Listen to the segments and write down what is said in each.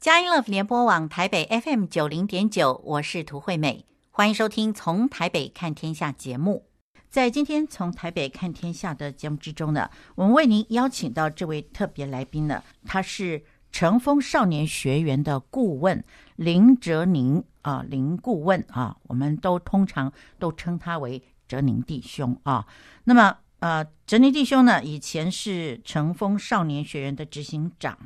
佳音乐联播网台北 FM 九零点九，我是涂惠美，欢迎收听《从台北看天下》节目。在今天《从台北看天下》的节目之中呢，我们为您邀请到这位特别来宾呢，他是成风少年学员的顾问林哲宁啊，林顾问啊，我们都通常都称他为哲宁弟兄啊。那么呃，哲宁弟兄呢，以前是成风少年学员的执行长。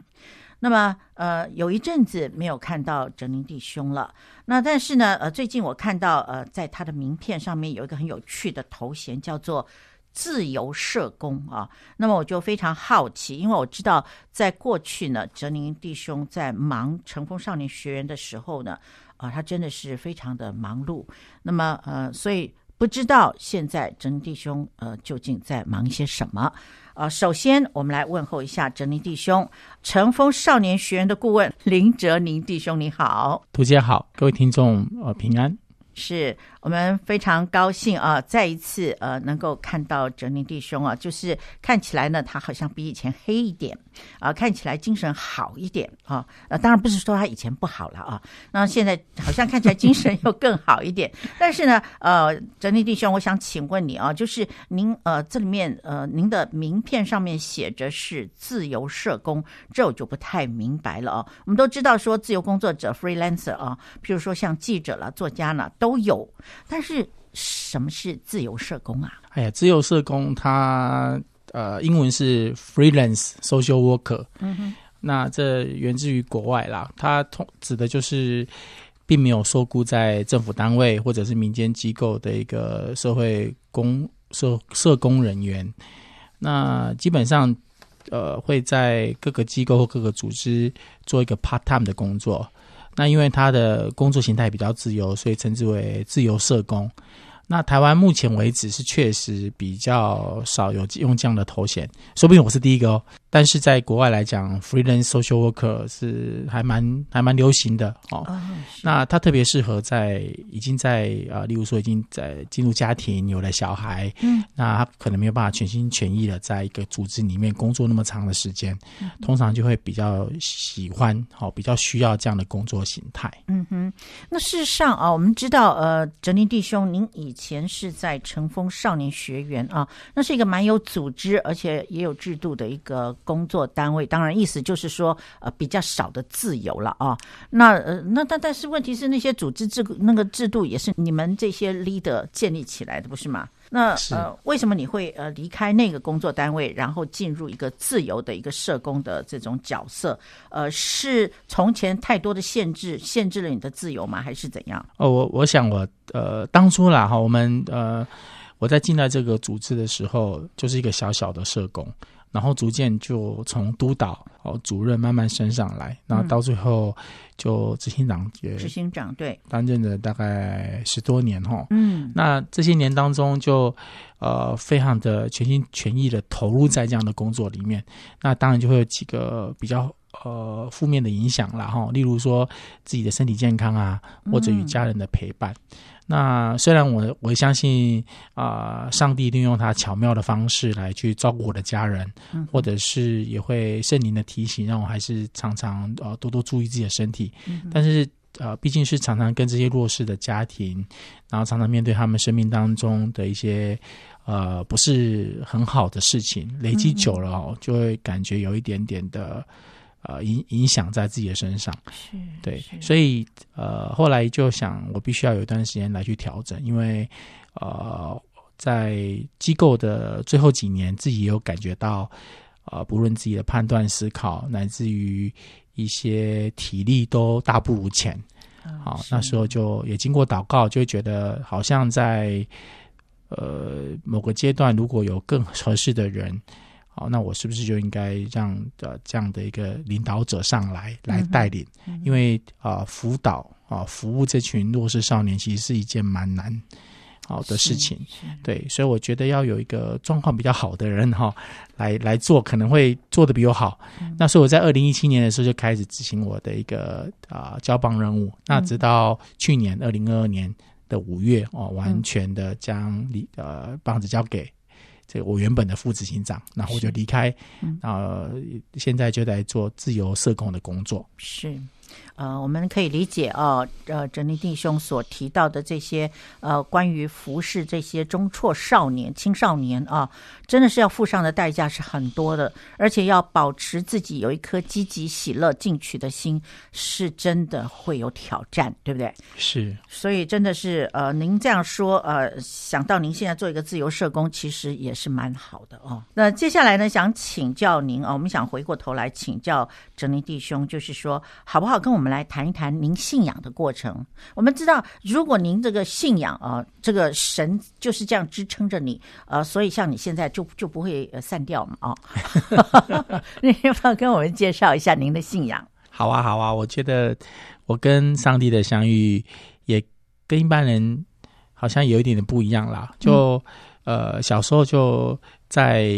那么，呃，有一阵子没有看到哲宁弟兄了。那但是呢，呃，最近我看到，呃，在他的名片上面有一个很有趣的头衔，叫做“自由社工”啊。那么我就非常好奇，因为我知道在过去呢，哲宁弟兄在忙乘风少年学员的时候呢，啊、他真的是非常的忙碌。那么，呃，所以不知道现在哲宁弟兄呃究竟在忙些什么。呃，首先我们来问候一下哲宁弟兄，乘风少年学员的顾问林哲宁弟兄，你好，图姐好，各位听众呃平安。是我们非常高兴啊，再一次呃能够看到哲宁弟兄啊，就是看起来呢，他好像比以前黑一点啊，看起来精神好一点啊。呃，当然不是说他以前不好了啊，那现在好像看起来精神又更好一点。但是呢，呃，哲宁弟兄，我想请问你啊，就是您呃这里面呃您的名片上面写着是自由社工，这我就不太明白了啊。我们都知道说自由工作者 freelancer 啊，譬如说像记者了、作家呢。都有，但是什么是自由社工啊？哎呀，自由社工它呃，英文是 freelance social worker。嗯哼，那这源自于国外啦，它通指的就是并没有受雇在政府单位或者是民间机构的一个社会工社社工人员。那基本上呃，会在各个机构或各个组织做一个 part time 的工作。那因为他的工作形态比较自由，所以称之为自由社工。那台湾目前为止是确实比较少有用这样的头衔，说不定我是第一个哦。但是在国外来讲，freelance social worker 是还蛮还蛮流行的哦。Oh, 那他特别适合在已经在啊，例如说已经在进入家庭有了小孩，嗯，那他可能没有办法全心全意的在一个组织里面工作那么长的时间，嗯、通常就会比较喜欢好、哦，比较需要这样的工作形态。嗯哼，那事实上啊，我们知道呃，哲宁弟兄，您以前是在乘风少年学员啊，那是一个蛮有组织而且也有制度的一个。工作单位当然意思就是说，呃，比较少的自由了啊。那呃，那但但是问题是，那些组织制那个制度也是你们这些 leader 建立起来的，不是吗？那呃，为什么你会呃离开那个工作单位，然后进入一个自由的一个社工的这种角色？呃，是从前太多的限制限制了你的自由吗？还是怎样？哦，我我想我呃当初啦哈，我们呃我在进来这个组织的时候，就是一个小小的社工。然后逐渐就从督导哦主任慢慢升上来，然后到最后就执行长也执行长对。担任了大概十多年哈，嗯，那这些年当中就呃非常的全心全意的投入在这样的工作里面，那当然就会有几个比较呃负面的影响啦哈，例如说自己的身体健康啊，或者与家人的陪伴。嗯那虽然我我相信啊、呃，上帝利用他巧妙的方式来去照顾我的家人，嗯、或者是也会圣灵的提醒，让我还是常常呃多多注意自己的身体。嗯、但是呃，毕竟是常常跟这些弱势的家庭，然后常常面对他们生命当中的一些呃不是很好的事情，累积久了哦，就会感觉有一点点的。呃，影影响在自己的身上，是对，所以呃，后来就想，我必须要有一段时间来去调整，因为呃，在机构的最后几年，自己也有感觉到，呃，不论自己的判断、思考，乃至于一些体力都大不如前。好，那时候就也经过祷告，就会觉得好像在呃某个阶段，如果有更合适的人。好，那我是不是就应该让呃这样的一个领导者上来来带领？嗯嗯、因为啊、呃，辅导啊、呃，服务这群弱势少年，其实是一件蛮难好的事情。对，所以我觉得要有一个状况比较好的人哈，来来做，可能会做的比我好。嗯、那所以我在二零一七年的时候就开始执行我的一个啊交棒任务。那直到去年二零二二年的五月哦、呃，完全的将礼呃棒子交给。这我原本的副执行长，然后我就离开，啊、嗯呃，现在就在做自由社工的工作。是，呃，我们可以理解哦，呃，哲尼弟兄所提到的这些呃，关于服侍这些中辍少年、青少年啊，真的是要付上的代价是很多的，而且要保持自己有一颗积极、喜乐、进取的心，是真的会有挑战，对不对？是，所以真的是呃，您这样说，呃，想到您现在做一个自由社工，其实也是蛮好的哦。那接下来呢，想请教您啊，我们想回过头来请教哲林弟兄，就是说，好不好跟我们。我们来谈一谈您信仰的过程。我们知道，如果您这个信仰啊、呃，这个神就是这样支撑着你，呃，所以像你现在就就不会散掉嘛，啊。你要不要跟我们介绍一下您的信仰？好啊，好啊。我觉得我跟上帝的相遇也跟一般人好像有一点点不一样啦。就、嗯、呃，小时候就在。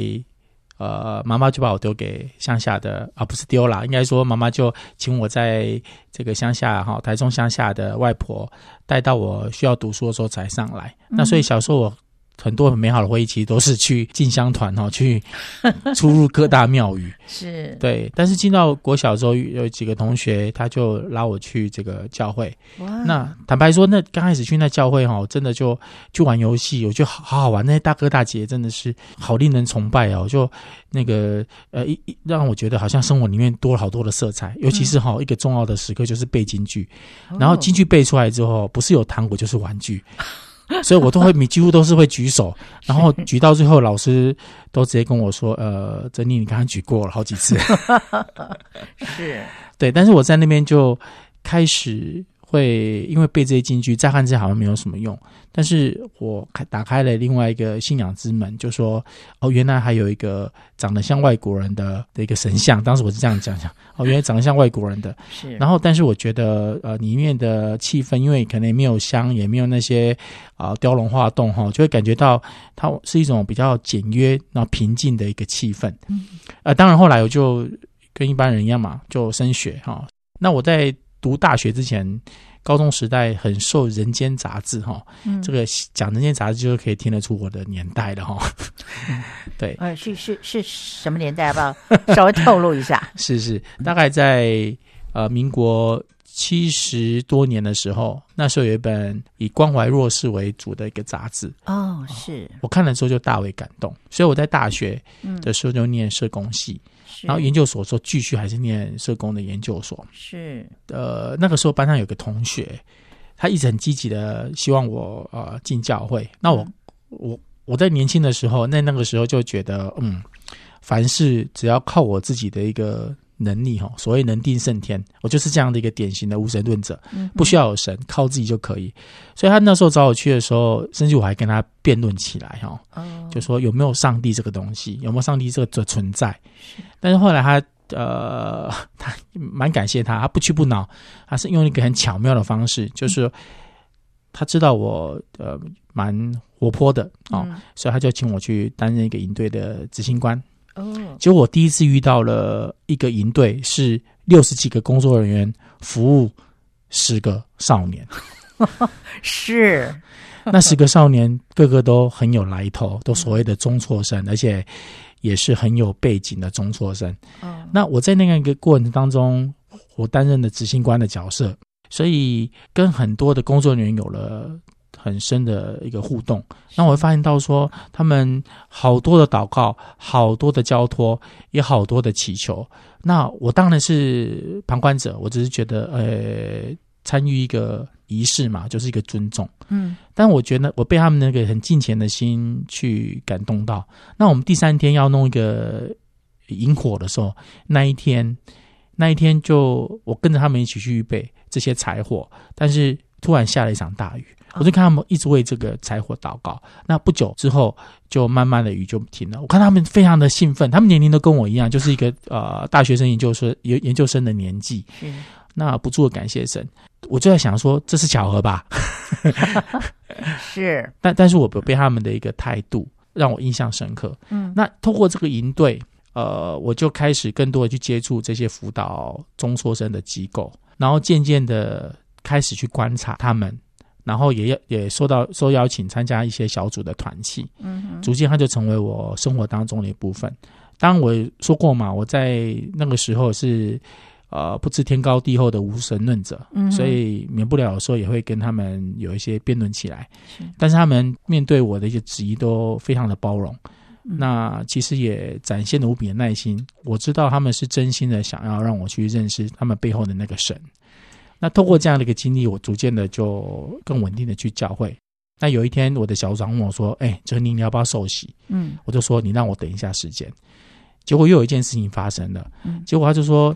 呃，妈妈就把我丢给乡下的啊，不是丢了，应该说妈妈就请我在这个乡下哈，台中乡下的外婆带到我需要读书的时候才上来。嗯、那所以小时候我。很多很美好的回忆，其实都是去进香团哈，去出入各大庙宇，是对。但是进到国小之后，有几个同学他就拉我去这个教会。哇！那坦白说，那刚开始去那教会哈，真的就去玩游戏，我觉得好好好玩。那些大哥大姐真的是好令人崇拜哦，就那个呃一让我觉得好像生活里面多了好多的色彩。尤其是哈一个重要的时刻就是背京剧，嗯、然后京剧背出来之后，不是有糖果就是玩具。所以我都会，你 几乎都是会举手，然后举到最后，老师都直接跟我说：“呃，珍妮，你刚刚举过了好几次。”是，对，但是我在那边就开始。会因为背这些金句，乍看之下好像没有什么用，但是我开打开了另外一个信仰之门，就说哦，原来还有一个长得像外国人的的一个神像。当时我是这样讲讲，哦，原来长得像外国人的。是。然后，但是我觉得呃，里面的气氛，因为可能也没有香，也没有那些啊、呃、雕龙画栋哈，就会感觉到它是一种比较简约、然后平静的一个气氛。嗯。呃，当然后来我就跟一般人一样嘛，就升学哈。那我在。读大学之前，高中时代很受《人间》杂志哈，嗯、这个讲《人间》杂志就可以听得出我的年代了哈。嗯、对，呃，是是是什么年代？要不要 稍微透露一下？是是，大概在呃民国七十多年的时候，那时候有一本以关怀弱势为主的一个杂志哦，是、哦、我看了之后就大为感动，所以我在大学的时候就念社工系。嗯然后研究所说继续还是念社工的研究所是呃那个时候班上有个同学，他一直很积极的希望我呃进教会。那我、嗯、我我在年轻的时候，那那个时候就觉得嗯，凡事只要靠我自己的一个。能力哈，所谓能定胜天，我就是这样的一个典型的无神论者，不需要有神，靠自己就可以。所以他那时候找我去的时候，甚至我还跟他辩论起来哈，就说有没有上帝这个东西，有没有上帝这个存在？但是后来他呃，他蛮感谢他，他不屈不挠，他是用一个很巧妙的方式，就是他知道我呃蛮活泼的哦，所以他就请我去担任一个营队的执行官。哦，结果我第一次遇到了一个营队，是六十几个工作人员服务十个少年，是 那十个少年个个都很有来头，都所谓的中辍生，而且也是很有背景的中辍生。哦，那我在那个过程当中，我担任的执行官的角色，所以跟很多的工作人员有了。很深的一个互动，那我会发现到说，他们好多的祷告，好多的交托，也好多的祈求。那我当然是旁观者，我只是觉得，呃，参与一个仪式嘛，就是一个尊重。嗯，但我觉得我被他们那个很敬虔的心去感动到。那我们第三天要弄一个引火的时候，那一天，那一天就我跟着他们一起去预备这些柴火，但是突然下了一场大雨。我就看他们一直为这个柴火祷告，那不久之后就慢慢的雨就停了。我看他们非常的兴奋，他们年龄都跟我一样，就是一个呃大学生研究生研研究生的年纪。嗯，那不住的感谢神，我就在想说这是巧合吧？是，但但是我被他们的一个态度让我印象深刻。嗯，那通过这个营队，呃，我就开始更多的去接触这些辅导中辍生的机构，然后渐渐的开始去观察他们。然后也也受到受邀请参加一些小组的团契，嗯哼，逐渐它就成为我生活当中的一部分。当然我说过嘛，我在那个时候是呃不知天高地厚的无神论者，嗯，所以免不了有时候也会跟他们有一些辩论起来。是但是他们面对我的一些质疑都非常的包容，嗯那其实也展现了无比的耐心。我知道他们是真心的想要让我去认识他们背后的那个神。那透过这样的一个经历，我逐渐的就更稳定的去教会。那有一天，我的小组长问我说：“哎，哲宁，你要不要受洗？”嗯我就说：“你让我等一下时间。”结果又有一件事情发生了。嗯结果他就说：“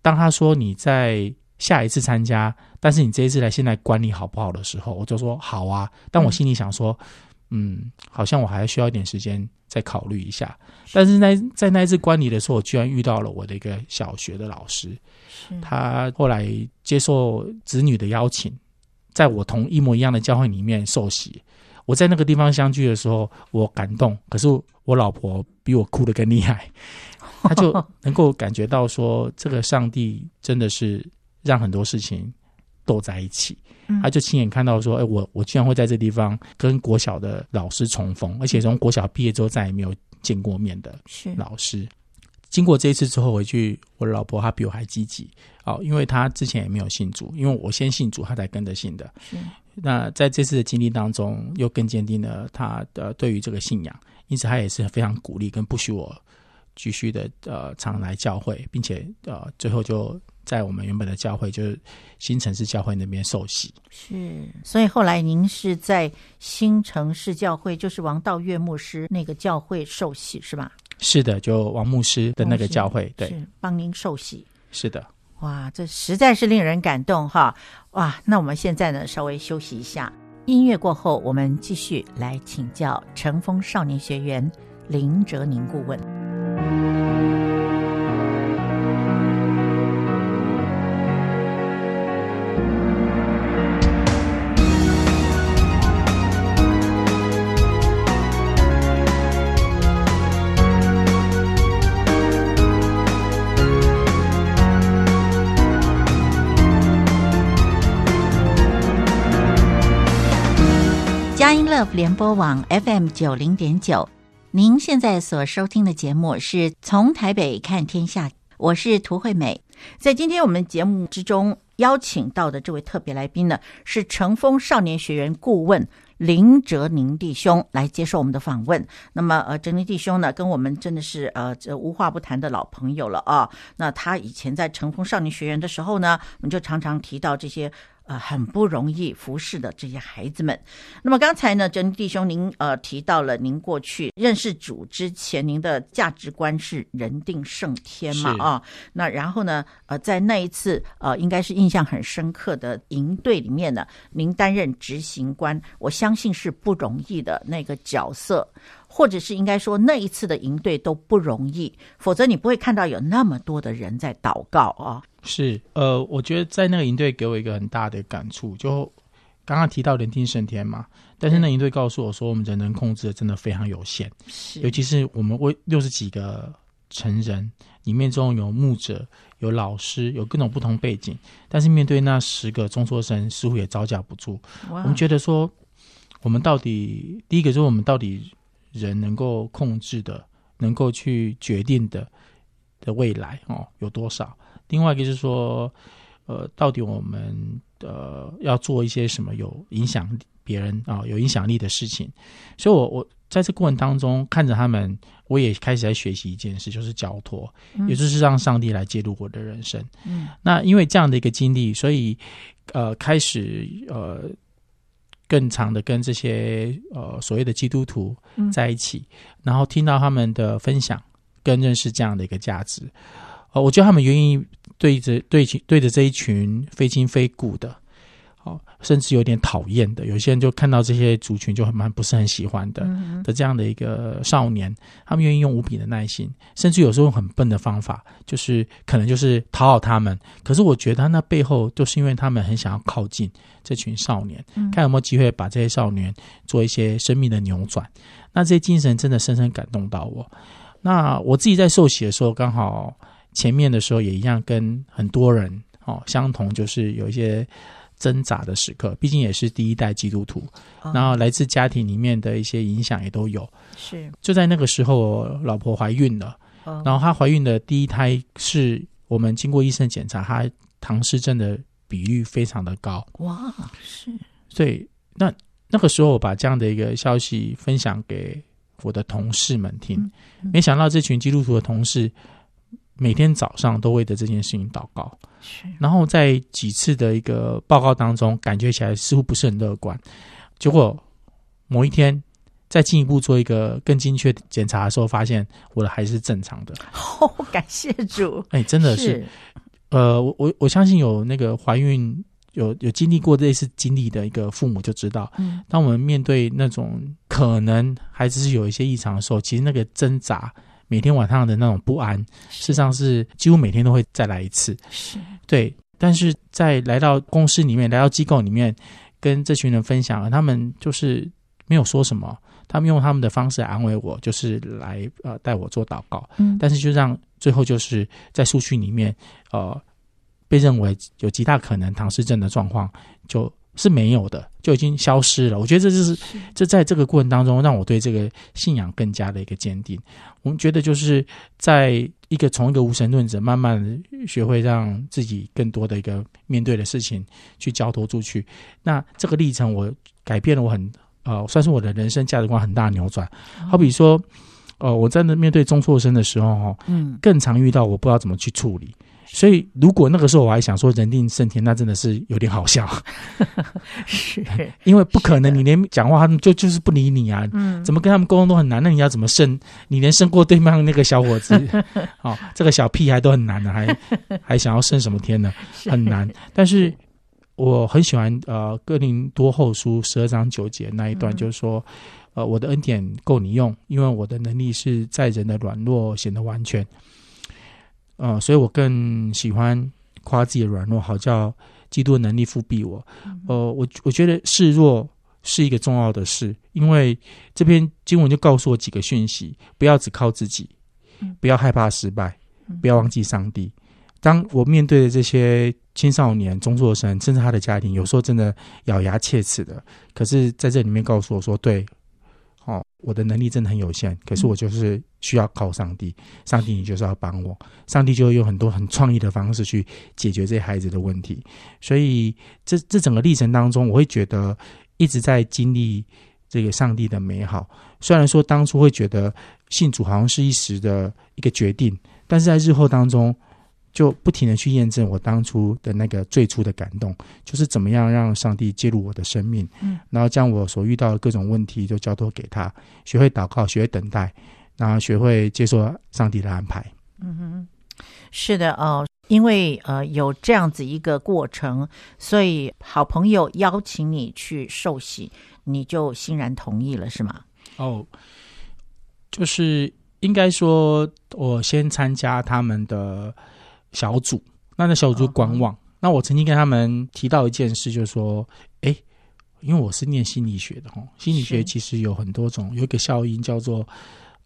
当他说你在下一次参加，但是你这一次来，现在管理好不好的时候，我就说好啊。但我心里想说，嗯，好像我还需要一点时间再考虑一下。但是那在那一次观礼的时候，我居然遇到了我的一个小学的老师，他后来接受子女的邀请，在我同一模一样的教会里面受洗。我在那个地方相聚的时候，我感动，可是我老婆比我哭得更厉害，她就能够感觉到说，这个上帝真的是让很多事情斗在一起。嗯他就亲眼看到说，哎，我我居然会在这地方跟国小的老师重逢，而且从国小毕业之后再也没有见过面的老师。经过这一次之后回去，我的老婆她比我还积极哦，因为她之前也没有信主，因为我先信主，她才跟着信的。是那在这次的经历当中，又更坚定了她的对于这个信仰，因此她也是非常鼓励跟不许我继续的呃常来教会，并且呃最后就在我们原本的教会，就是新城市教会那边受洗。是，所以后来您是在新城市教会，就是王道岳牧师那个教会受洗是吧？是的，就王牧师的那个教会，对，是帮您受洗。是的。哇，这实在是令人感动哈！哇，那我们现在呢，稍微休息一下，音乐过后，我们继续来请教成风少年学员林哲宁顾问。联播网 FM 九零点九，您现在所收听的节目是从台北看天下，我是涂惠美。在今天我们节目之中邀请到的这位特别来宾呢，是成风少年学员顾问林哲宁弟兄来接受我们的访问。那么，呃，哲宁弟兄呢，跟我们真的是呃这无话不谈的老朋友了啊。那他以前在成风少年学员的时候呢，我们就常常提到这些。呃，很不容易服侍的这些孩子们。那么刚才呢，珍弟兄您呃提到了您过去认识主之前，您的价值观是人定胜天嘛是啊？那然后呢，呃，在那一次呃，应该是印象很深刻的营队里面呢，您担任执行官，我相信是不容易的那个角色，或者是应该说那一次的营队都不容易，否则你不会看到有那么多的人在祷告啊。是，呃，我觉得在那个营队给我一个很大的感触，就刚刚提到人定胜天嘛，但是那营队告诉我说，我们人能控制的真的非常有限，是尤其是我们为六十几个成人里面中有牧者、有老师、有各种不同背景，但是面对那十个中辍生，似乎也招架不住。我们觉得说，我们到底第一个就是我们到底人能够控制的、能够去决定的的未来哦有多少？另外一个就是说，呃，到底我们呃要做一些什么有影响别人啊、有影响力的事情？所以我，我我在这过程当中看着他们，我也开始在学习一件事，就是交托，嗯也就是让上帝来介入我的人生。嗯那因为这样的一个经历，所以呃，开始呃更长的跟这些呃所谓的基督徒在一起，嗯然后听到他们的分享，跟认识这样的一个价值。呃，我觉得他们愿意对着对对着这一群非亲非故的，哦，甚至有点讨厌的，有些人就看到这些族群就很蛮不是很喜欢的嗯的这样的一个少年，他们愿意用无比的耐心，甚至有时候用很笨的方法，就是可能就是讨好他们。可是我觉得那背后就是因为他们很想要靠近这群少年，嗯看有没有机会把这些少年做一些生命的扭转。那这些精神真的深深感动到我。那我自己在受洗的时候，刚好前面的时候也一样，跟很多人哦相同，就是有一些挣扎的时刻。毕竟也是第一代基督徒，哦然后来自家庭里面的一些影响也都有。是，就在那个时候，我老婆怀孕了，哦然后她怀孕的第一胎是我们经过医生检查，她唐氏症的比率非常的高。哇，是。所以那那个时候，我把这样的一个消息分享给我的同事们听，嗯嗯、没想到这群基督徒的同事每天早上都为着这件事情祷告。是。然后在几次的一个报告当中，感觉起来似乎不是很乐观。结果某一天，再进一步做一个更精确的检查的时候，发现我的还是正常的。哦，感谢主！哎，真的是，是呃，我我我相信有那个怀孕有有经历过类似经历的一个父母就知道，嗯，当我们面对那种可能孩子是有一些异常的时候，其实那个挣扎，每天晚上的那种不安，事实上是几乎每天都会再来一次。是，对。但是在来到公司里面，来到机构里面。跟这群人分享，他们就是没有说什么，他们用他们的方式来安慰我，就是来呃带我做祷告。嗯，但是就让最后就是在数据里面，呃，被认为有极大可能唐氏症的状况就是没有的，就已经消失了。我觉得这就是这在这个过程当中，让我对这个信仰更加的一个坚定。我们觉得就是在。一个从一个无神论者，慢慢的学会让自己更多的一个面对的事情去交托出去。那这个历程，我改变了我很呃，算是我的人生价值观很大扭转。好比说，呃，我在那面对中辍生的时候，哈，嗯，更常遇到我不知道怎么去处理。所以，如果那个时候我还想说人定胜天，那真的是有点好笑。是，因为不可能，你连讲话他们就就是不理你啊。嗯，怎么跟他们沟通都很难。那你要怎么胜？你连胜过对面那个小伙子，哦，这个小屁孩都很难的，还还想要胜什么天呢？很难。但是我很喜欢呃哥林多后书十二章九节那一段，就是说，呃，我的恩典够你用，因为我的能力是在人的软弱显得完全。呃，所以我更喜欢夸自己的软弱，好叫基督的能力复辟我。呃，我我觉得示弱是一个重要的事，因为这篇经文就告诉我几个讯息：不要只靠自己，不要害怕失败，不要忘记上帝。当我面对的这些青少年、中辍生，甚至他的家庭，有时候真的咬牙切齿的，可是在这里面告诉我说，对。哦，我的能力真的很有限，可是我就是需要靠上帝。上帝，你就是要帮我，上帝就会用很多很创意的方式去解决这些孩子的问题。所以，这这整个历程当中，我会觉得一直在经历这个上帝的美好。虽然说当初会觉得信主好像是一时的一个决定，但是在日后当中。就不停的去验证我当初的那个最初的感动，就是怎么样让上帝介入我的生命，嗯，然后将我所遇到的各种问题都交托给他，学会祷告，学会等待，然后学会接受上帝的安排。嗯哼，是的哦，因为呃有这样子一个过程，所以好朋友邀请你去受洗，你就欣然同意了，是吗？哦，就是应该说，我先参加他们的。小组，那那小组观望。Oh. 那我曾经跟他们提到一件事，就是说，哎，因为我是念心理学的哦，心理学其实有很多种，有一个效应叫做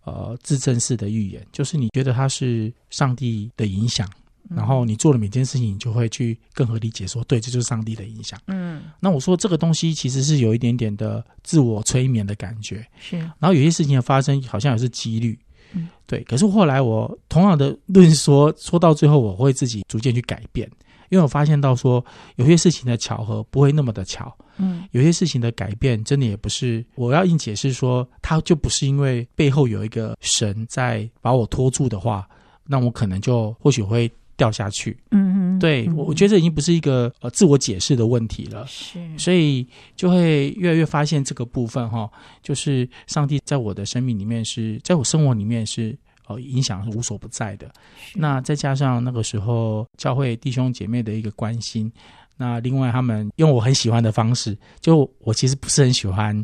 呃自证式的预言，就是你觉得它是上帝的影响，然后你做了每件事情，你就会去更合理解说，对，这就是上帝的影响。嗯，那我说这个东西其实是有一点点的自我催眠的感觉，是。然后有些事情的发生，好像也是几率。嗯，对。可是后来我同样的论说，说到最后，我会自己逐渐去改变，因为我发现到说，有些事情的巧合不会那么的巧。嗯，有些事情的改变真的也不是我要硬解释说，它就不是因为背后有一个神在把我拖住的话，那我可能就或许会。掉下去，嗯嗯，对，我我觉得这已经不是一个呃自我解释的问题了，是，所以就会越来越发现这个部分哈，就是上帝在我的生命里面是在我生活里面是呃影响是无所不在的。那再加上那个时候教会弟兄姐妹的一个关心，那另外他们用我很喜欢的方式，就我其实不是很喜欢，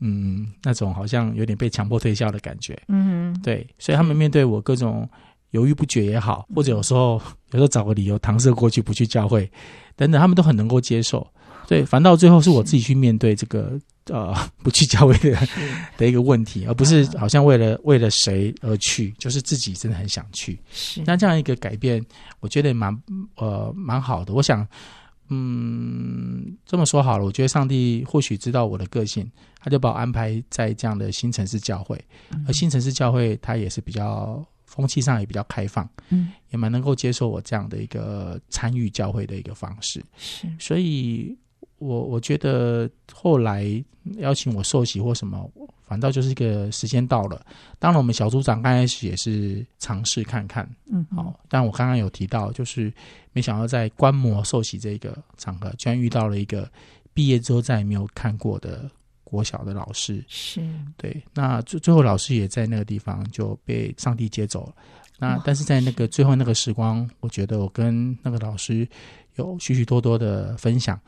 嗯，那种好像有点被强迫推销的感觉，嗯，对，所以他们面对我各种。犹豫不决也好，或者有时候有时候找个理由搪塞过去不去教会，等等，他们都很能够接受。对，反倒最后是我自己去面对这个呃不去教会的的一个问题，而不是好像为了为了谁而去，就是自己真的很想去。是那这样一个改变，我觉得蛮呃蛮好的。我想，嗯，这么说好了，我觉得上帝或许知道我的个性，他就把我安排在这样的新城市教会，而新城市教会它也是比较。风气上也比较开放，嗯，也蛮能够接受我这样的一个参与教会的一个方式。是，所以我我觉得后来邀请我受洗或什么，反倒就是一个时间到了。当然，我们小组长刚开始也是尝试看看，嗯，好。但我刚刚有提到，就是没想到在观摩受洗这个场合，居然遇到了一个毕业之后再也没有看过的。国小的老师是对，那最最后老师也在那个地方就被上帝接走了。那但是在那个最后那个时光，我觉得我跟那个老师有许许多多的分享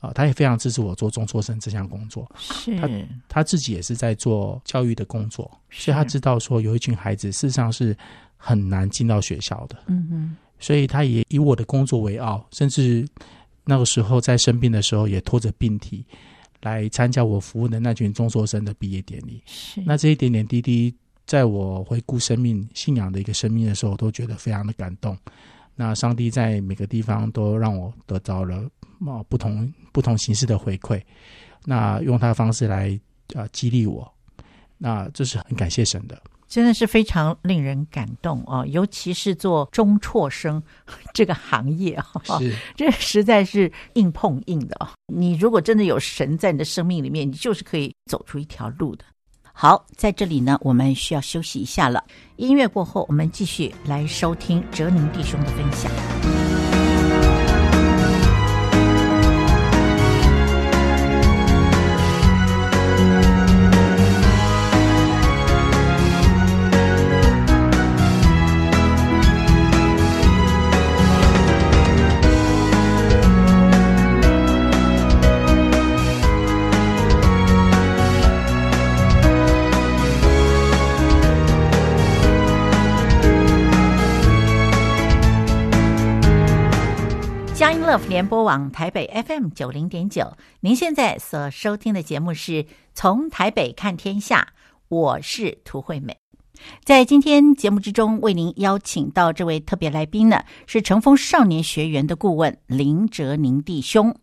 啊，他也非常支持我做中辍生这项工作。是他他自己也是在做教育的工作，所以他知道说有一群孩子事实上是很难进到学校的。嗯嗯，所以他也以我的工作为傲，甚至那个时候在生病的时候也拖着病体。来参加我服务的那群中辍生的毕业典礼，是那这一点点滴滴，在我回顾生命信仰的一个生命的时候，我都觉得非常的感动。那上帝在每个地方都让我得到了啊不同不同形式的回馈，那用他的方式来啊激励我，那这是很感谢神的。真的是非常令人感动啊！尤其是做中辍生 这个行业啊，是 这实在是硬碰硬的啊！你如果真的有神在你的生命里面，你就是可以走出一条路的。好，在这里呢，我们需要休息一下了。音乐过后，我们继续来收听哲宁弟兄的分享。Love 联播网台北 FM 九零点九，您现在所收听的节目是从台北看天下，我是涂惠美。在今天节目之中，为您邀请到这位特别来宾呢，是成风少年学员的顾问林哲宁弟兄。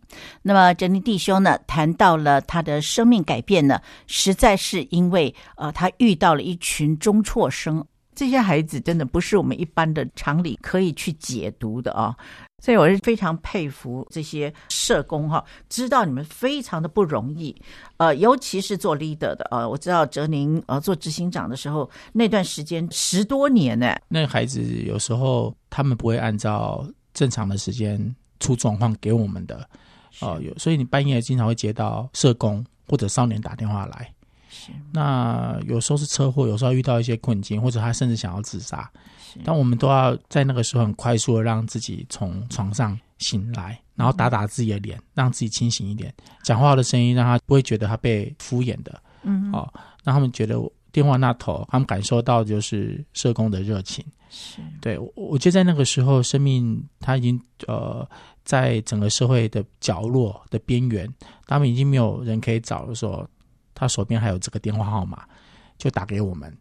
那么哲宁弟兄呢，谈到了他的生命改变呢，实在是因为呃，他遇到了一群中辍生，这些孩子真的不是我们一般的常理可以去解读的啊。所以我是非常佩服这些社工哈，知道你们非常的不容易，呃，尤其是做 leader 的呃，我知道哲宁呃做执行长的时候，那段时间十多年呢。那孩子有时候他们不会按照正常的时间出状况给我们的，哦、呃，有，所以你半夜经常会接到社工或者少年打电话来，是，那有时候是车祸，有时候遇到一些困境，或者他甚至想要自杀。但我们都要在那个时候很快速的让自己从床上醒来，然后打打自己的脸，让自己清醒一点，讲话的声音让他不会觉得他被敷衍的，嗯，哦，让他们觉得电话那头他们感受到就是社工的热情，是。对，我我觉得在那个时候，生命他已经呃在整个社会的角落的边缘，他们已经没有人可以找的时候，他手边还有这个电话号码，就打给我们。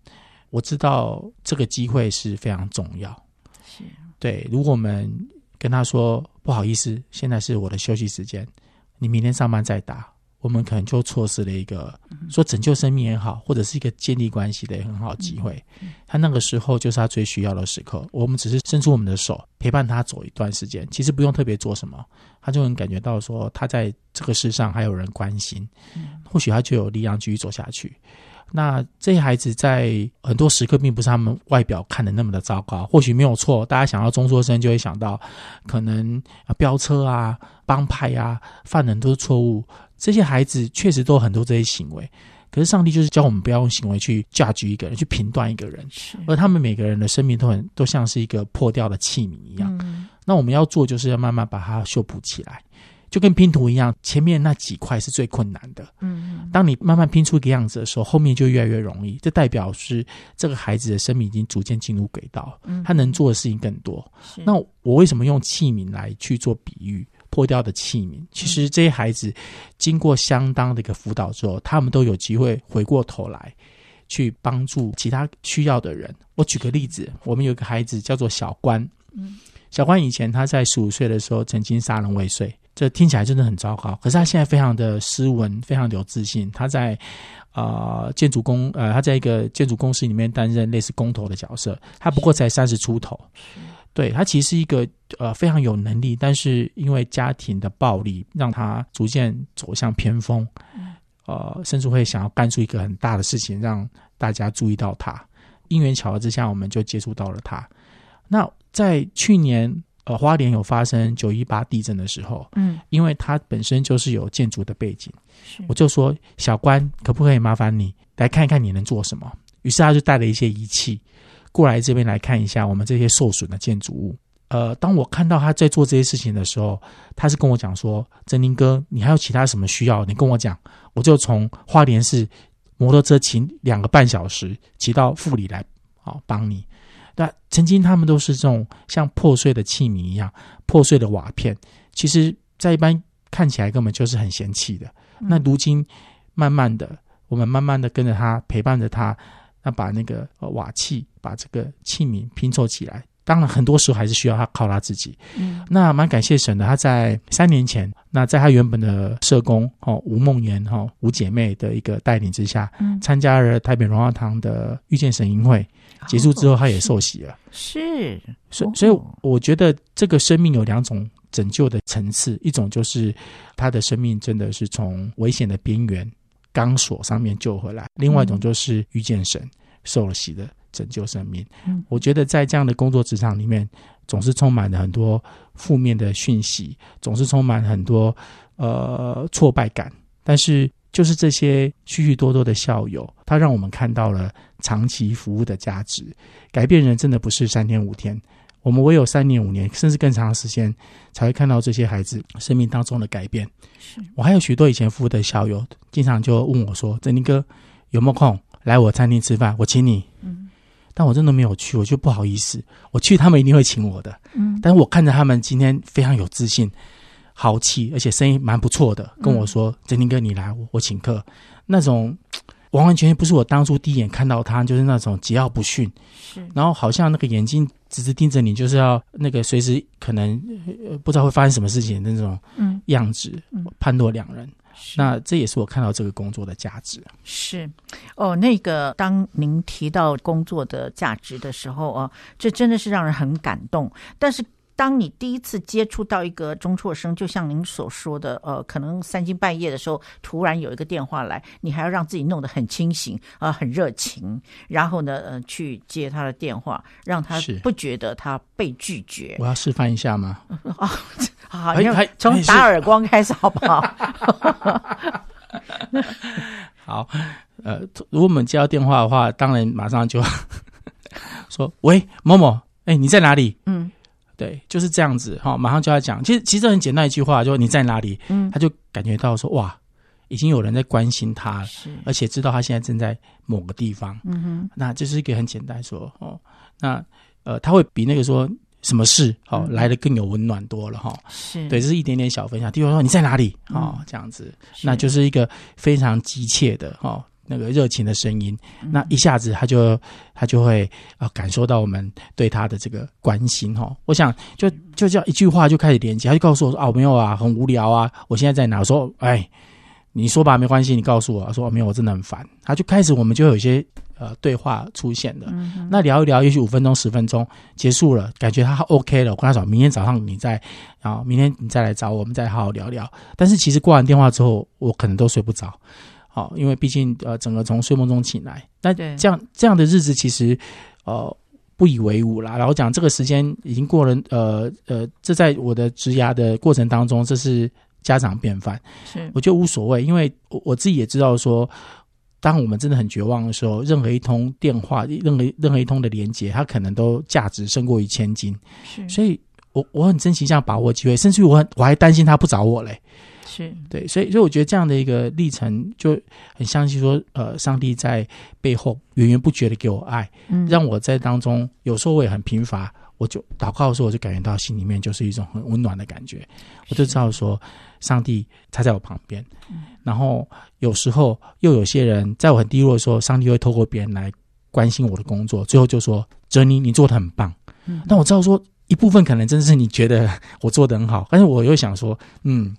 我知道这个机会是非常重要，是对。如果我们跟他说不好意思，现在是我的休息时间，你明天上班再打，我们可能就错失了一个说拯救生命也好，或者是一个建立关系的很好机会。他那个时候就是他最需要的时刻，我们只是伸出我们的手陪伴他走一段时间，其实不用特别做什么，他就能感觉到说他在这个世上还有人关心，或许他就有力量继续走下去。那这些孩子在很多时刻并不是他们外表看的那么的糟糕，或许没有错。大家想到中辍生就会想到，可能啊飙车啊、帮派啊、犯人都是错误。这些孩子确实都有很多这些行为，可是上帝就是教我们不要用行为去 judge 一个人，去评断一个人。而他们每个人的生命都很都像是一个破掉的器皿一样。那我们要做就是要慢慢把它修补起来。就跟拼图一样，前面那几块是最困难的。嗯，当你慢慢拼出一个样子的时候，后面就越来越容易。这代表是这个孩子的生命已经逐渐进入轨道，他能做的事情更多。那我为什么用器皿来去做比喻？破掉的器皿，其实这些孩子经过相当的一个辅导之后，他们都有机会回过头来去帮助其他需要的人。我举个例子，我们有一个孩子叫做小关。嗯，小关以前他在十五岁的时候曾经杀人未遂。这听起来真的很糟糕。可是他现在非常的斯文，非常的有自信。他在啊、呃、建筑公呃，他在一个建筑公司里面担任类似工头的角色。他不过才三十出头，对，他其实是一个呃非常有能力，但是因为家庭的暴力，让他逐渐走向偏锋。呃，甚至会想要干出一个很大的事情，让大家注意到他。因缘巧合之下，我们就接触到了他。那在去年，呃，花莲有发生九一八地震的时候，嗯，因为他本身就是有建筑的背景，是我就说小关，可不可以麻烦你来看一看你能做什么？于是他就带了一些仪器过来这边来看一下我们这些受损的建筑物。呃，当我看到他在做这些事情的时候，他是跟我讲说：“振宁哥，你还有其他什么需要？你跟我讲，我就从花莲市摩托车骑两个半小时骑到富里来，好帮你。”那曾经他们都是这种像破碎的器皿一样，破碎的瓦片，其实在一般看起来根本就是很嫌弃的。那如今慢慢的，我们慢慢的跟着他，陪伴着他，那把那个瓦器，把这个器皿拼凑起来。当然，很多时候还是需要他靠他自己。嗯，那蛮感谢神的，他在三年前，那在他原本的社工哦吴梦妍哈吴姐妹的一个带领之下，嗯，参加了台北荣耀堂的遇见神营会，结束之后，他也受洗了。是，所以所以我觉得这个生命有两种拯救的层次，一种就是他的生命真的是从危险的边缘钢索上面救回来，另外一种就是遇见神受了洗的。拯救生命，我觉得在这样的工作职场里面，总是充满了很多负面的讯息，总是充满很多呃挫败感。但是，就是这些许许多多的校友，他让我们看到了长期服务的价值。改变人真的不是三天五天，我们唯有三年五年，甚至更长的时间，才会看到这些孩子生命当中的改变。是我还有许多以前服务的校友，经常就问我说：“振宁哥，有没有空来我餐厅吃饭？我请你。”嗯。但我真的没有去，我就不好意思。我去，他们一定会请我的。嗯，但是我看着他们今天非常有自信、豪气，而且声音蛮不错的，跟我说：“振宁、嗯、哥，你来，我我请客。”那种完完全全不是我当初第一眼看到他，就是那种桀骜不驯，是，然后好像那个眼睛直直盯着你，就是要那个随时可能不知道会发生什么事情的那种样子，嗯嗯、判若两人。那这也是我看到这个工作的价值。是，哦，那个当您提到工作的价值的时候哦，这真的是让人很感动。但是。当你第一次接触到一个中辍生，就像您所说的，呃，可能三更半夜的时候，突然有一个电话来，你还要让自己弄得很清醒啊、呃，很热情，然后呢，呃，去接他的电话，让他不觉得他被拒绝。我要示范一下吗？啊，好，你从打耳光开始好不好？好，呃，如果我们接到电话的话，当然马上就 说：“喂，某某，哎，你在哪里？”嗯。对，就是这样子哈，马上就要讲。其实其实很简单一句话，就是你在哪里，嗯，他就感觉到说哇，已经有人在关心他而且知道他现在正在某个地方，嗯哼，那这是一个很简单说哦，那呃，他会比那个说什么事哦、嗯、来的更有温暖多了哈，是。对，这是一点点小分享。第二说你在哪里？啊、哦，这样子，那就是一个非常急切的哈。哦那个热情的声音，那一下子他就他就会啊、呃、感受到我们对他的这个关心哈。我想就就这样一句话就开始连接，他就告诉我说：“哦，没有啊，很无聊啊，我现在在哪？”我说：“哎，你说吧，没关系，你告诉我。”他说：“没有，我真的很烦。”他就开始我们就有一些呃对话出现的。嗯、那聊一聊，也许五分钟十分钟结束了，感觉他 OK 了。我跟他说：“明天早上你再，然后明天你再来找我，我们再好好聊聊。”但是其实挂完电话之后，我可能都睡不着。好，因为毕竟呃，整个从睡梦中醒来，那这样这样的日子其实呃不以为伍啦。然后讲这个时间已经过了，呃呃，这在我的职涯的过程当中，这是家常便饭。是，我觉得无所谓，因为我我自己也知道说，当我们真的很绝望的时候，任何一通电话，任何任何一通的连接，它可能都价值胜过于千金。是，所以我我很珍惜这样把握机会，甚至于我很我还担心他不找我嘞。是。对，所以所以我觉得这样的一个历程就很相信说，呃，上帝在背后源源不绝的给我爱，嗯，让我在当中有时候我也很贫乏，我就祷告的时候我就感觉到心里面就是一种很温暖的感觉，我就知道说上帝他在我旁边，嗯，然后有时候又有些人在我很低落的时候，上帝会透过别人来关心我的工作，最后就说：“哲尼，你做的很棒。”嗯，但我知道说一部分可能真是你觉得 我做的很好，但是我又想说，嗯，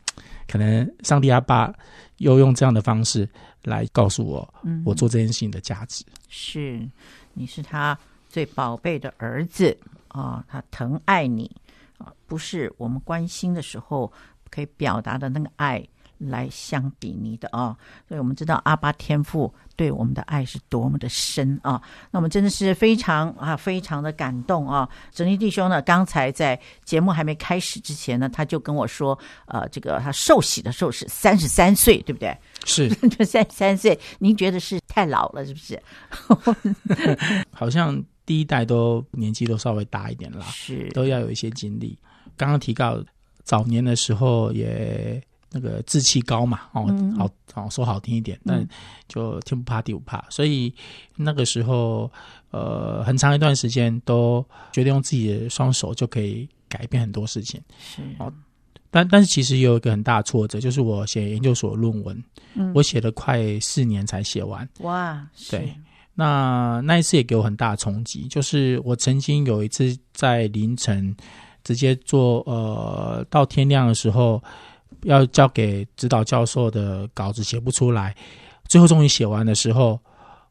可能上帝阿爸又用这样的方式来告诉我，嗯，我做这件事情的价值。是，你是他最宝贝的儿子啊，哦，他疼爱你啊，不是我们关心的时候可以表达的那个爱。来相比拟的啊，所以我们知道阿巴天父对我们的爱是多么的深啊！那我们真的是非常啊，非常的感动啊！整尼弟兄呢，刚才在节目还没开始之前呢，他就跟我说，呃，这个他受洗的时候是三十三岁，对不对？是，三十三岁，您觉得是太老了，是不是？好像第一代都年纪都稍微大一点了，是，都要有一些经历。刚刚提到早年的时候也。那个志气高嘛，哦，好好说好听一点，但就天不怕地不怕，所以那个时候，呃，很长一段时间都觉得用自己的双手就可以改变很多事情，是。哦。但但是其实也有一个很大的挫折，就是我写研究所论文，嗯，我写了快四年才写完，哇，对，那那一次也给我很大的冲击，就是我曾经有一次在凌晨直接做，呃，到天亮的时候。要交给指导教授的稿子写不出来，最后终于写完的时候，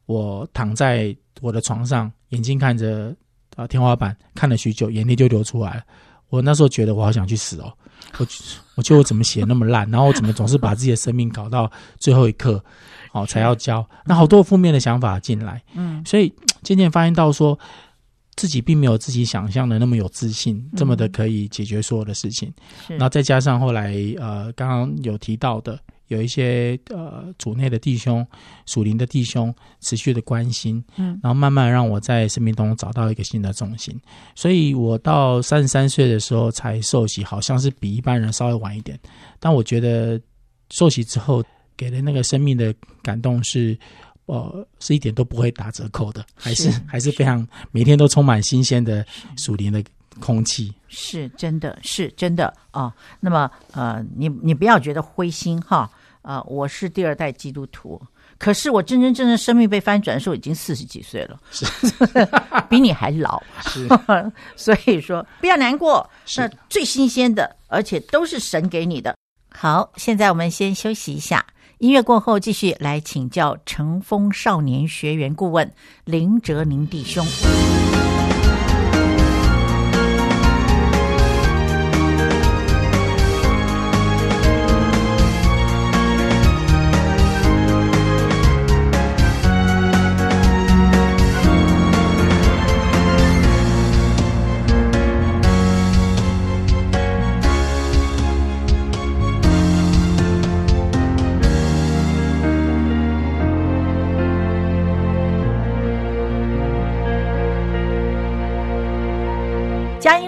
我躺在我的床上，眼睛看着啊天花板，看了许久，眼泪就流出来了。我那时候觉得我好想去死哦，我我觉得我怎么写那么烂，然后我怎么总是把自己的生命搞到最后一刻，哦才要交，那好多负面的想法进来，嗯，所以 渐渐发现到说。自己并没有自己想象的那么有自信，这么的可以解决所有的事情。嗯、然后再加上后来呃，刚刚有提到的，有一些呃组内的弟兄、属灵的弟兄持续的关心，嗯，然后慢慢让我在生命中找到一个新的重心。所以我到三十三岁的时候才受洗，好像是比一般人稍微晚一点。但我觉得受洗之后给的那个生命的感动是。呃，是一点都不会打折扣的，还是，是还是非常每天都充满新鲜的属灵的空气，是真的是真的啊、哦。那么呃，你你不要觉得灰心哈啊、呃，我是第二代基督徒，可是我真真正正生命被翻转的时候已经四十几岁了，是比你还老，是 所以说不要难过，那最新鲜的，而且都是神给你的。好，现在我们先休息一下。音乐过后，继续来请教乘风少年学员顾问林哲宁弟兄。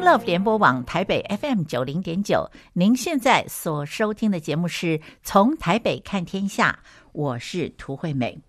Love 联播网台北 FM 九零点九，您现在所收听的节目是从台北看天下，我是涂惠美。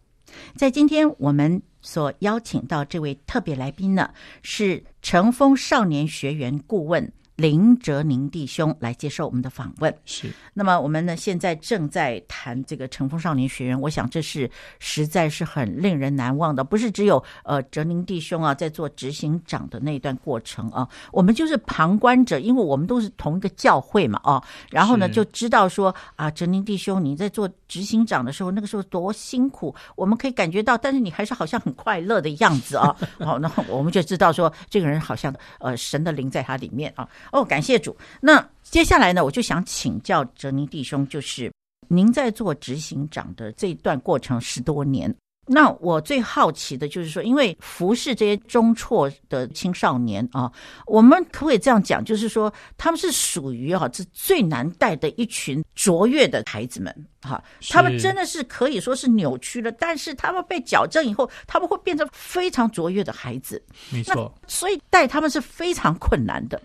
在今天我们所邀请到这位特别来宾呢，是乘风少年学员顾问。林哲宁弟兄来接受我们的访问。是，那么我们呢，现在正在谈这个乘风少年学院，我想这是实在是很令人难忘的。不是只有呃哲宁弟兄啊在做执行长的那一段过程啊，我们就是旁观者，因为我们都是同一个教会嘛，啊，然后呢就知道说啊，哲宁弟兄你在做执行长的时候，那个时候多辛苦，我们可以感觉到，但是你还是好像很快乐的样子啊。好，那我们就知道说这个人好像呃神的灵在他里面啊。哦，感谢主。那接下来呢，我就想请教哲宁弟兄，就是您在做执行长的这段过程十多年，那我最好奇的就是说，因为服侍这些中辍的青少年啊，我们可不可以这样讲，就是说他们是属于啊，这最难带的一群卓越的孩子们哈，他们真的是可以说是扭曲了，但是他们被矫正以后，他们会变成非常卓越的孩子，没错，所以带他们是非常困难的。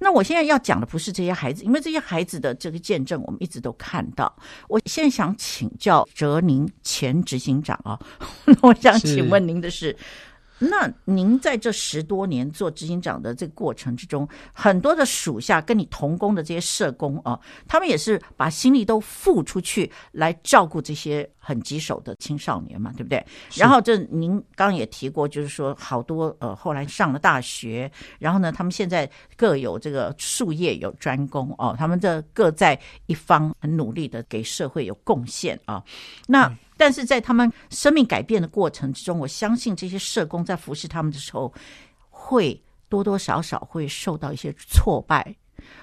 那我现在要讲的不是这些孩子，因为这些孩子的这个见证我们一直都看到。我现在想请教哲宁前执行长啊，我想请问您的是，是那您在这十多年做执行长的这个过程之中，很多的属下跟你同工的这些社工啊，他们也是把心力都付出去来照顾这些很棘手的青少年嘛，对不对？然后这您刚刚也提过，就是说好多呃后来上了大学，然后呢，他们现在各有这个术业有专攻哦，他们这各在一方很努力的给社会有贡献啊。那但是在他们生命改变的过程之中，我相信这些社工在服侍他们的时候，会多多少少会受到一些挫败。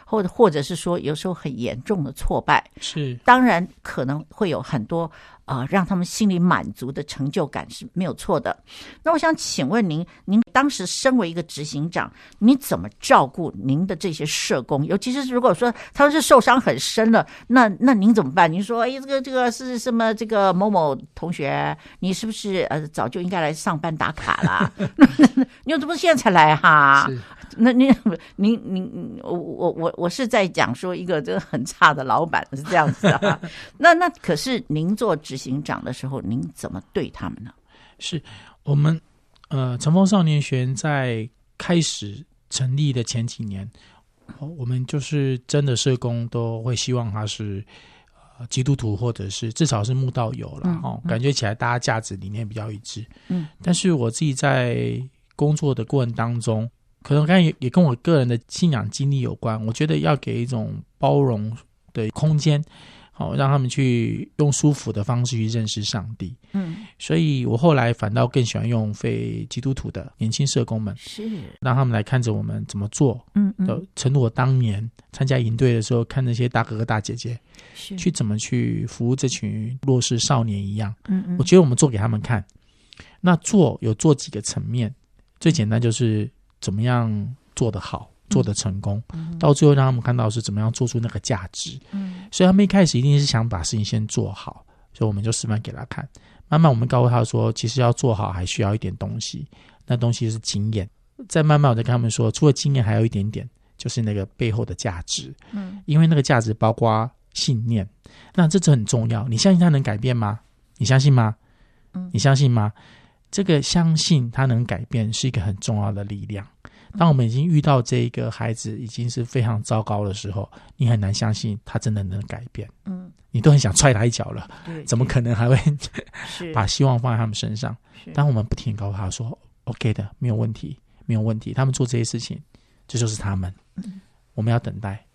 或者或者是说，有时候很严重的挫败，是当然可能会有很多呃让他们心里满足的成就感是没有错的。那我想请问您，您当时身为一个执行长，你怎么照顾您的这些社工？尤其是如果说他们是受伤很深了，那那您怎么办？您说，哎，这个这个是什么？这个某某同学，你是不是呃早就应该来上班打卡了？你怎么现在才来哈？那 您您您我我我我是在讲说一个这个很差的老板是这样子啊。那那可是您做执行长的时候，您怎么对他们呢？是我们呃乘风少年学院在开始成立的前几年，我们就是真的社工都会希望他是呃基督徒，或者是至少是慕道友了哦，感觉起来大家价值理念比较一致。嗯，但是我自己在工作的过程当中。可能刚才也也跟我个人的信仰经历有关。我觉得要给一种包容的空间，好让他们去用舒服的方式去认识上帝。嗯，所以我后来反倒更喜欢用非基督徒的年轻社工们，是让他们来看着我们怎么做。嗯嗯，诚如我当年参加营队的时候，看那些大哥哥大姐姐，是去怎么去服务这群弱势少年一样。嗯嗯，我觉得我们做给他们看。那做有做几个层面，最简单就是。怎么样做得好，做得成功，嗯、到最后让他们看到是怎么样做出那个价值。嗯，所以他们一开始一定是想把事情先做好，所以我们就示范给他看。慢慢我们告诉他说，其实要做好还需要一点东西，那东西是经验。再慢慢我再跟他们说，除了经验，还有一点点，就是那个背后的价值。嗯，因为那个价值包括信念，那这这很重要。你相信他能改变吗？你相信吗？嗯，你相信吗？这个相信他能改变是一个很重要的力量。当我们已经遇到这个孩子已经是非常糟糕的时候，你很难相信他真的能改变。嗯，你都很想踹他一脚了。对，怎么可能还会 把希望放在他们身上？当我们不停告诉他说：“OK 的，没有问题，没有问题。”他们做这些事情，这就是他们。我们要等待。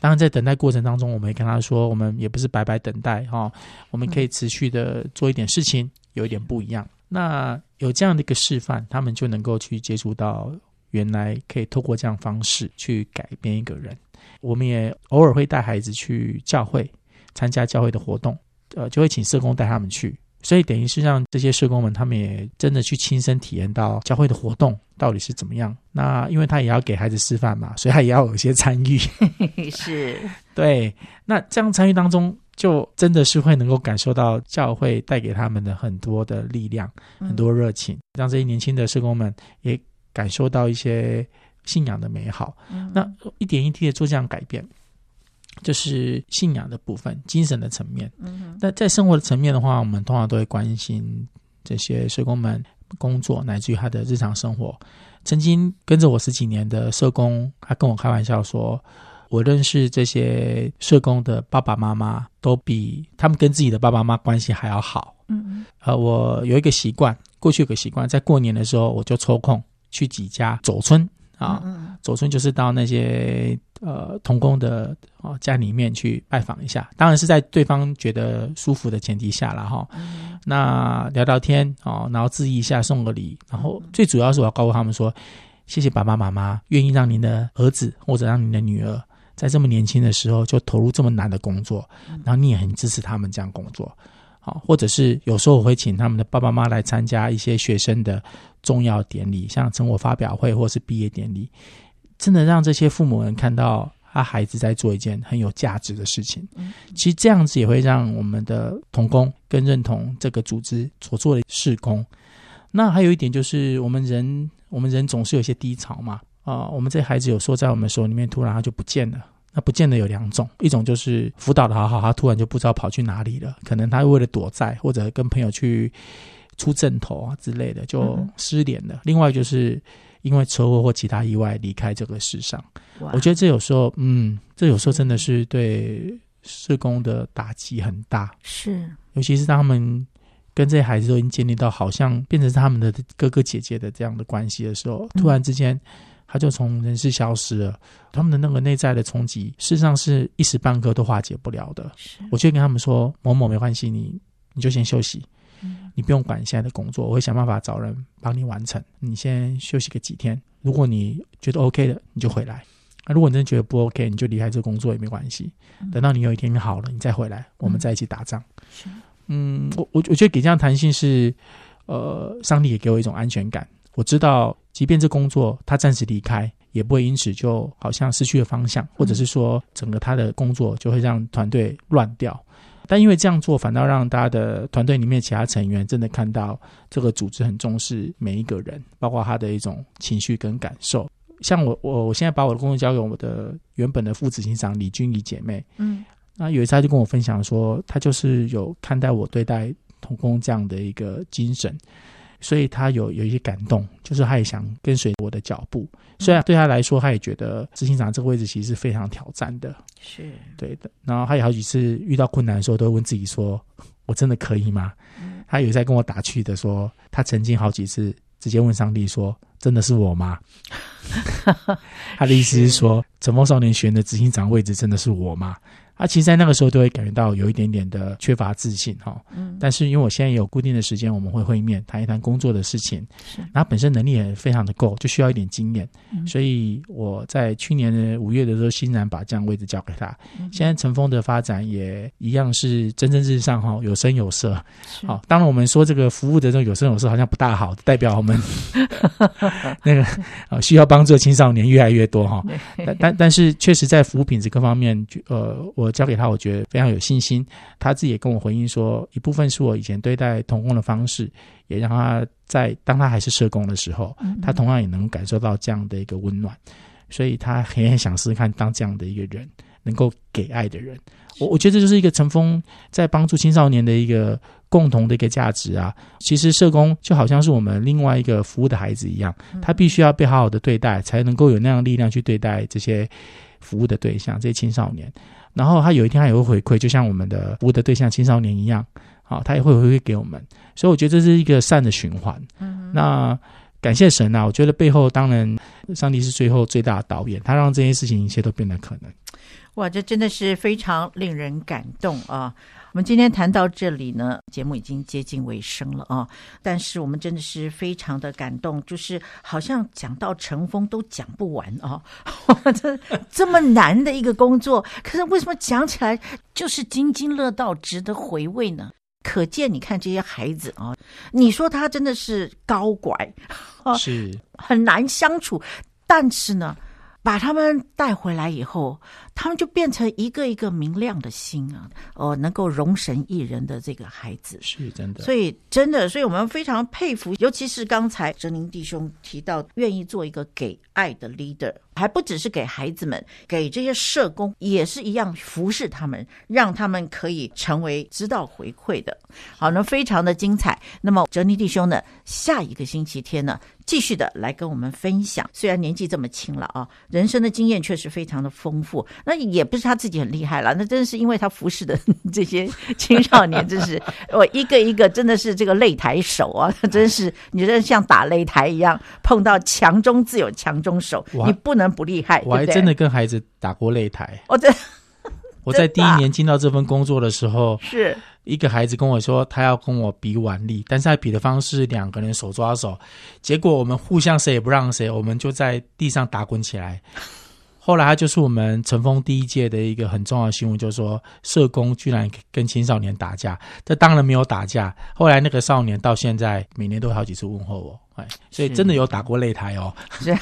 当然，在等待过程当中，我们也跟他说：“我们也不是白白等待哈，我们可以持续的做一点事情，有一点不一样。”那有这样的一个示范，他们就能够去接触到。原来可以透过这样方式去改变一个人。我们也偶尔会带孩子去教会参加教会的活动，呃，就会请社工带他们去。所以等于是让这些社工们，他们也真的去亲身体验到教会的活动到底是怎么样。那因为他也要给孩子示范嘛，所以他也要有一些参与。是，对。那这样参与当中，就真的是会能够感受到教会带给他们的很多的力量，很多热情，让这些年轻的社工们也。感受到一些信仰的美好，嗯、那一点一滴的做这样改变，就是信仰的部分，精神的层面。嗯，那在生活的层面的话，我们通常都会关心这些社工们工作，乃至于他的日常生活。曾经跟着我十几年的社工，他跟我开玩笑说，我认识这些社工的爸爸妈妈，都比他们跟自己的爸爸妈妈关系还要好。嗯，呃，我有一个习惯，过去有个习惯，在过年的时候，我就抽空。去几家走村啊，走村就是到那些呃同工的哦家里面去拜访一下，当然是在对方觉得舒服的前提下了哈。那聊聊天哦，然后致意一下，送个礼，然后最主要是我要告诉他们说，谢谢爸爸妈妈愿意让您的儿子或者让您的女儿在这么年轻的时候就投入这么难的工作，然后你也很支持他们这样工作。好或者是有时候我会请他们的爸爸妈妈来参加一些学生的重要典礼，像成果发表会或是毕业典礼，真的让这些父母们看到他孩子在做一件很有价值的事情。其实这样子也会让我们的童工更认同这个组织所做的事工。那还有一点就是，我们人我们人总是有些低潮嘛，啊，我们这孩子有时候在我们手里面突然他就不见了。那不见的有两种，一种就是辅导的好好，他突然就不知道跑去哪里了，可能他为了躲债或者跟朋友去出阵头啊之类的，就失联了。嗯、另外就是因为车祸或其他意外离开这个世上。我觉得这有时候，嗯，这有时候真的是对社工的打击很大。是，尤其是当他们跟这些孩子都已经建立到好像变成是他们的哥哥姐姐的这样的关系的时候，突然之间。他就从人世消失了，他们的那个内在的冲击，事实上是一时半刻都化解不了的。我就跟他们说：“某某没关系，你你就先休息，嗯、你不用管现在的工作，我会想办法找人帮你完成。你先休息个几天，如果你觉得 OK 的，你就回来。那如果你真的觉得不 OK，你就离开这个工作也没关系。等到你有一天你好了，你再回来，我们再一起打仗。嗯，嗯，我我我觉得给这样弹性是，呃，上帝也给我一种安全感。我知道。即便这工作他暂时离开，也不会因此就好像失去了方向，或者是说整个他的工作就会让团队乱掉。但因为这样做，反倒让大家的团队里面其他成员真的看到这个组织很重视每一个人，包括他的一种情绪跟感受。像我，我我现在把我的工作交给我的原本的副执行长李君怡姐妹，嗯，那有一次他就跟我分享说，他就是有看待我对待童工这样的一个精神。所以他有有一些感动，就是他也想跟随我的脚步。虽然对他来说，他也觉得执行长这个位置其实是非常挑战的，是对的。然后他有好几次遇到困难的时候，都会问自己说：“我真的可以吗？”嗯、他有在跟我打趣的说，他曾经好几次直接问上帝说：“真的是我吗？” 他的意思是说，是《乘风少年学院》的执行长位置真的是我吗？啊，其实，在那个时候都会感觉到有一点点的缺乏自信哈。嗯。但是，因为我现在也有固定的时间，我们会会面谈一谈工作的事情。是。然后本身能力也非常的够，就需要一点经验。嗯。所以我在去年的五月的时候，欣然把这样位置交给他。嗯。现在乘风的发展也一样是蒸蒸日上哈，有声有色。是。好，当然我们说这个服务的这种有声有色好像不大好，代表我们 那个呃需要帮助的青少年越来越多哈。但但但是确实在服务品质各方面，呃，我。我交给他，我觉得非常有信心。他自己也跟我回应说，一部分是我以前对待童工的方式，也让他在当他还是社工的时候，他同样也能感受到这样的一个温暖。所以他很很想试试看当这样的一个人，能够给爱的人。我我觉得这就是一个陈峰在帮助青少年的一个共同的一个价值啊。其实社工就好像是我们另外一个服务的孩子一样，他必须要被好好的对待，才能够有那样的力量去对待这些服务的对象，这些青少年。然后他有一天他也会回馈，就像我们的服务的对象青少年一样，好，他也会回馈给我们。所以我觉得这是一个善的循环。嗯，那感谢神啊！我觉得背后当然上帝是最后最大的导演，他让这些事情一切都变得可能。哇，这真的是非常令人感动啊！我们今天谈到这里呢，节目已经接近尾声了啊！但是我们真的是非常的感动，就是好像讲到乘风都讲不完啊！这这么难的一个工作，可是为什么讲起来就是津津乐道、值得回味呢？可见你看这些孩子啊，你说他真的是高拐，是 很难相处，但是呢，把他们带回来以后。他们就变成一个一个明亮的心啊，哦，能够容神一人的这个孩子是真的，所以真的，所以我们非常佩服，尤其是刚才哲宁弟兄提到，愿意做一个给爱的 leader，还不只是给孩子们，给这些社工也是一样服侍他们，让他们可以成为知道回馈的。好，那非常的精彩。那么哲尼弟兄呢，下一个星期天呢，继续的来跟我们分享。虽然年纪这么轻了啊，人生的经验确实非常的丰富。那也不是他自己很厉害了，那真的是因为他服侍的 这些青少年，真是我一个一个真的是这个擂台手啊，真是你觉得像打擂台一样，碰到强中自有强中手，你不能不厉害。我还真的跟孩子打过擂台。我在 我在第一年进到这份工作的时候，是一个孩子跟我说他要跟我比腕力，但是他比的方式两个人手抓手，结果我们互相谁也不让谁，我们就在地上打滚起来。后来他就是我们乘风第一届的一个很重要的新闻，就是说社工居然跟青少年打架，这当然没有打架。后来那个少年到现在每年都有好几次问候我，哎，所以真的有打过擂台哦。是，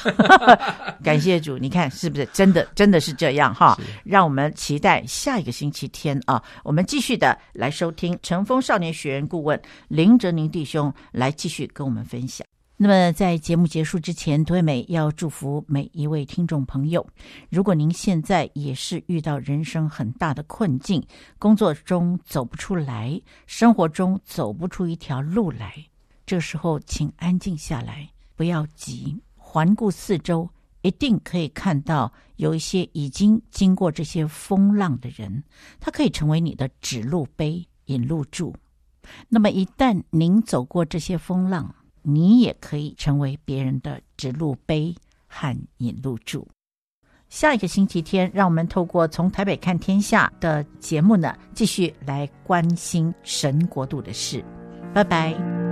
感谢主，你看是不是真的真的是这样哈？让我们期待下一个星期天啊，我们继续的来收听乘风少年学员顾问林哲宁弟兄来继续跟我们分享。那么，在节目结束之前，涂惠美要祝福每一位听众朋友。如果您现在也是遇到人生很大的困境，工作中走不出来，生活中走不出一条路来，这时候请安静下来，不要急，环顾四周，一定可以看到有一些已经经过这些风浪的人，他可以成为你的指路碑、引路柱。那么，一旦您走过这些风浪，你也可以成为别人的指路碑和引路柱。下一个星期天，让我们透过《从台北看天下》的节目呢，继续来关心神国度的事。拜拜。